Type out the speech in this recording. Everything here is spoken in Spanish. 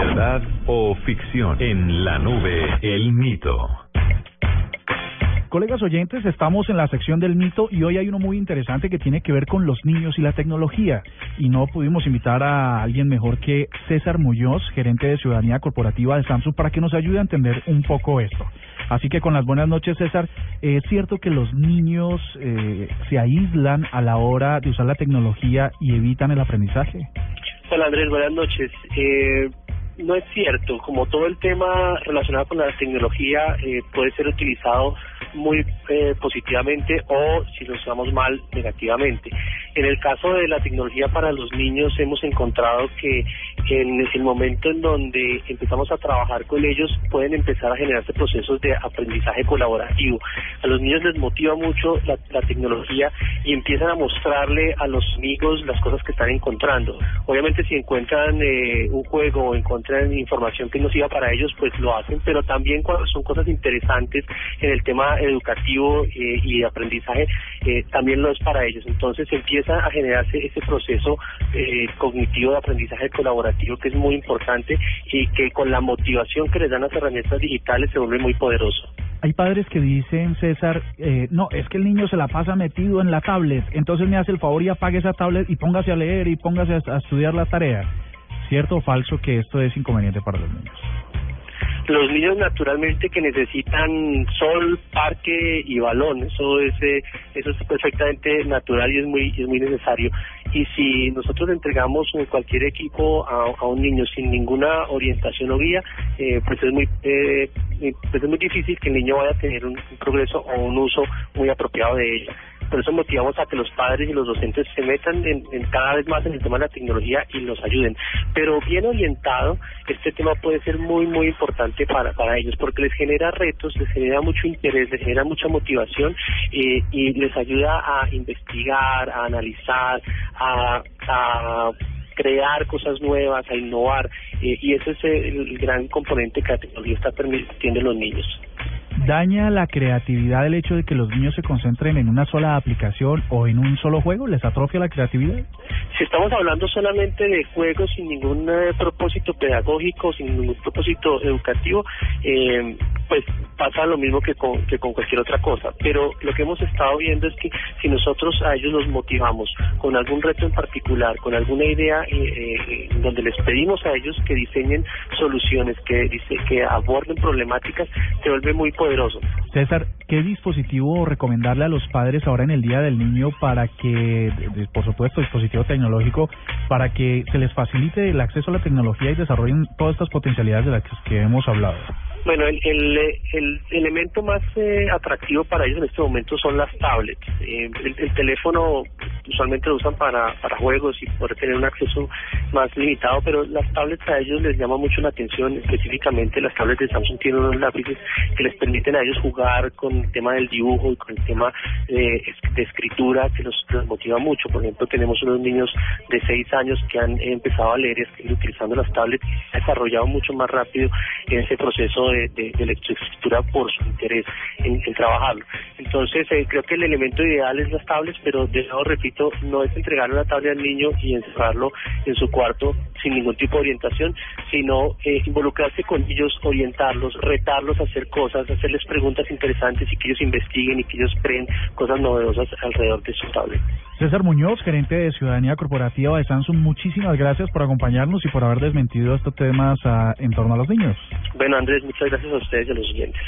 ¿Verdad o ficción? En la nube, el mito. Colegas oyentes, estamos en la sección del mito y hoy hay uno muy interesante que tiene que ver con los niños y la tecnología. Y no pudimos invitar a alguien mejor que César Muñoz, gerente de Ciudadanía Corporativa de Samsung, para que nos ayude a entender un poco esto. Así que con las buenas noches, César, ¿es cierto que los niños eh, se aíslan a la hora de usar la tecnología y evitan el aprendizaje? Hola Andrés, buenas noches. Eh, no es cierto, como todo el tema relacionado con la tecnología eh, puede ser utilizado muy eh, positivamente o, si lo usamos mal, negativamente. En el caso de la tecnología para los niños hemos encontrado que en el momento en donde empezamos a trabajar con ellos pueden empezar a generarse procesos de aprendizaje colaborativo. A los niños les motiva mucho la, tecnología y empiezan a mostrarle a los amigos las cosas que están encontrando. Obviamente si encuentran eh, un juego o encuentran información que no sirva para ellos, pues lo hacen, pero también cuando son cosas interesantes en el tema educativo eh, y de aprendizaje, eh, también lo es para ellos. Entonces empieza a generarse ese proceso eh, cognitivo de aprendizaje colaborativo que es muy importante y que con la motivación que les dan las herramientas digitales se vuelve muy poderoso. Hay padres que dicen, César, eh, no, es que el niño se la pasa metido en la tablet, entonces me hace el favor y apague esa tablet y póngase a leer y póngase a, a estudiar la tarea. ¿Cierto o falso que esto es inconveniente para los niños? Los niños naturalmente que necesitan sol, parque y balón, eso es eh, eso es perfectamente natural y es muy es muy necesario. Y si nosotros entregamos cualquier equipo a, un niño sin ninguna orientación o guía, eh, pues es muy eh, pues es muy difícil que el niño vaya a tener un progreso o un uso muy apropiado de ella. Por eso motivamos a que los padres y los docentes se metan en, cada vez más en el tema de la tecnología y los ayuden. Pero bien orientado, este tema puede ser muy, muy importante para, para ellos porque les genera retos, les genera mucho interés, les genera mucha motivación eh, y les ayuda a investigar, a analizar, a, a crear cosas nuevas, a innovar, eh, y ese es el gran componente que la tecnología está permitiendo a los niños. ¿Daña la creatividad el hecho de que los niños se concentren en una sola aplicación o en un solo juego? ¿Les atrofia la creatividad? Si estamos hablando solamente de juegos sin ningún eh, propósito pedagógico, sin ningún propósito educativo, eh, pues pasa lo mismo que con, que con cualquier otra cosa. Pero lo que hemos estado viendo es que si nosotros a ellos los motivamos con algún reto en particular, con alguna idea eh, eh donde les pedimos a ellos que diseñen soluciones, que, dice, que aborden problemáticas, se vuelve muy poderoso. César, ¿qué dispositivo recomendarle a los padres ahora en el Día del Niño para que, por supuesto, dispositivo tecnológico, para que se les facilite el acceso a la tecnología y desarrollen todas estas potencialidades de las que hemos hablado? Bueno, el, el, el elemento más eh, atractivo para ellos en este momento son las tablets. Eh, el, teléfono usualmente lo usan para, para juegos y poder tener un acceso más limitado, pero las tablets a ellos les llama mucho la atención, específicamente las tablets de Samsung tienen unos lápices que les permiten a ellos jugar con el tema del dibujo y con el tema de, de escritura que los, motiva mucho. Por ejemplo, tenemos unos niños de 6 años que han empezado a leer utilizando las tablets y han desarrollado mucho más rápido en ese proceso de, de, de lectoescritura por su interés en, trabajarlo. Entonces, eh, creo que el elemento ideal es las tablets, pero de nuevo repito, no es entregarle una tablet al niño y encerrarlo en su cuarto sin ningún tipo de orientación, sino eh, involucrarse con ellos, orientarlos, retarlos a hacer cosas, hacerles preguntas interesantes y que ellos investiguen y que ellos creen cosas novedosas alrededor de su tablet. César Muñoz, gerente de Ciudadanía Corporativa de Samsung, muchísimas gracias por acompañarnos y por haber desmentido estos temas a, ah, en torno a los niños. Bueno, Andrés, muchas gracias a ustedes y a los siguientes.